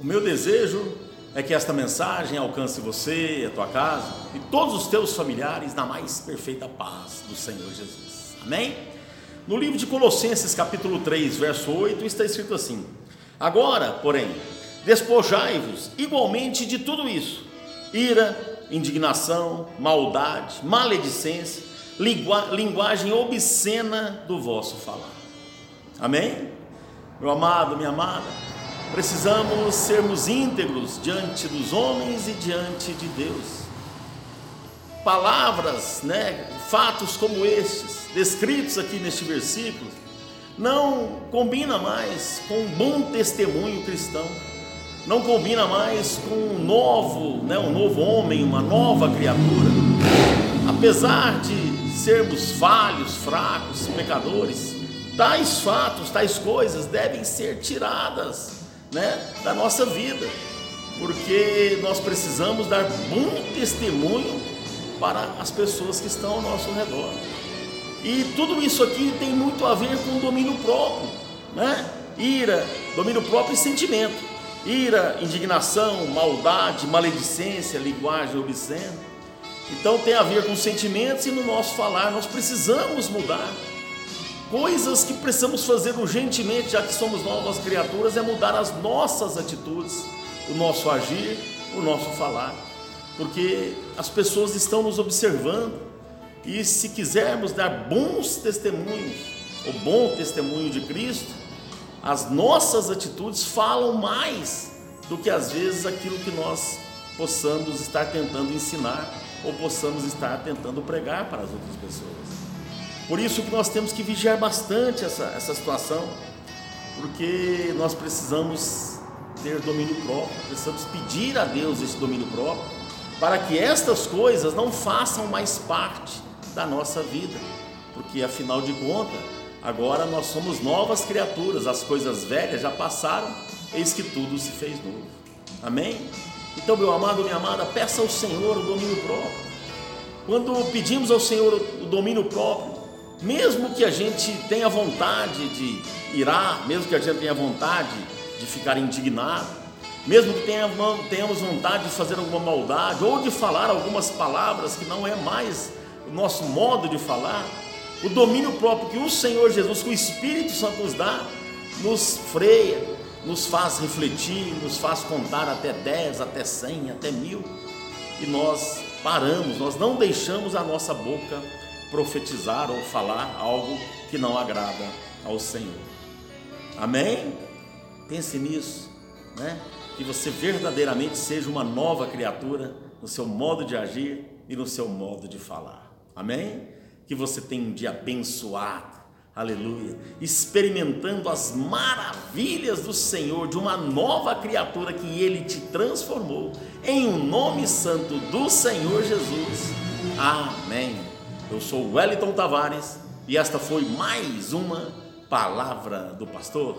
O meu desejo é que esta mensagem alcance você, a tua casa e todos os teus familiares na mais perfeita paz do Senhor Jesus. Amém? No livro de Colossenses, capítulo 3, verso 8, está escrito assim: Agora, porém, despojai-vos igualmente de tudo isso: ira, indignação, maldade, maledicência, linguagem obscena do vosso falar. Amém? Meu amado, minha amada, precisamos sermos íntegros diante dos homens e diante de Deus. Palavras, né, fatos como estes, descritos aqui neste versículo, não combina mais com um bom testemunho cristão, não combina mais com um novo, né, um novo homem, uma nova criatura. Apesar de sermos falhos, fracos, pecadores, tais fatos, tais coisas devem ser tiradas né, da nossa vida, porque nós precisamos dar bom testemunho para as pessoas que estão ao nosso redor. E tudo isso aqui tem muito a ver com domínio próprio, né? Ira, domínio próprio e sentimento. Ira, indignação, maldade, maledicência, linguagem obscena. Então tem a ver com sentimentos e no nosso falar nós precisamos mudar. Coisas que precisamos fazer urgentemente, já que somos novas criaturas, é mudar as nossas atitudes, o nosso agir, o nosso falar, porque as pessoas estão nos observando e se quisermos dar bons testemunhos, o bom testemunho de Cristo, as nossas atitudes falam mais do que às vezes aquilo que nós possamos estar tentando ensinar ou possamos estar tentando pregar para as outras pessoas. Por isso que nós temos que vigiar bastante essa, essa situação, porque nós precisamos ter domínio próprio, precisamos pedir a Deus esse domínio próprio, para que estas coisas não façam mais parte da nossa vida, porque afinal de contas, agora nós somos novas criaturas, as coisas velhas já passaram, eis que tudo se fez novo. Amém? Então, meu amado, minha amada, peça ao Senhor o domínio próprio. Quando pedimos ao Senhor o domínio próprio, mesmo que a gente tenha vontade de irar, mesmo que a gente tenha vontade de ficar indignado, mesmo que tenhamos vontade de fazer alguma maldade ou de falar algumas palavras que não é mais o nosso modo de falar, o domínio próprio que o Senhor Jesus, que o Espírito Santo nos dá, nos freia, nos faz refletir, nos faz contar até 10, até 100, até mil, e nós paramos, nós não deixamos a nossa boca profetizar ou falar algo que não agrada ao Senhor. Amém? Pense nisso, né? Que você verdadeiramente seja uma nova criatura no seu modo de agir e no seu modo de falar. Amém? Que você tenha um dia abençoado. Aleluia. Experimentando as maravilhas do Senhor, de uma nova criatura que Ele te transformou, em o um nome santo do Senhor Jesus. Amém. Eu sou Wellington Tavares e esta foi mais uma palavra do pastor.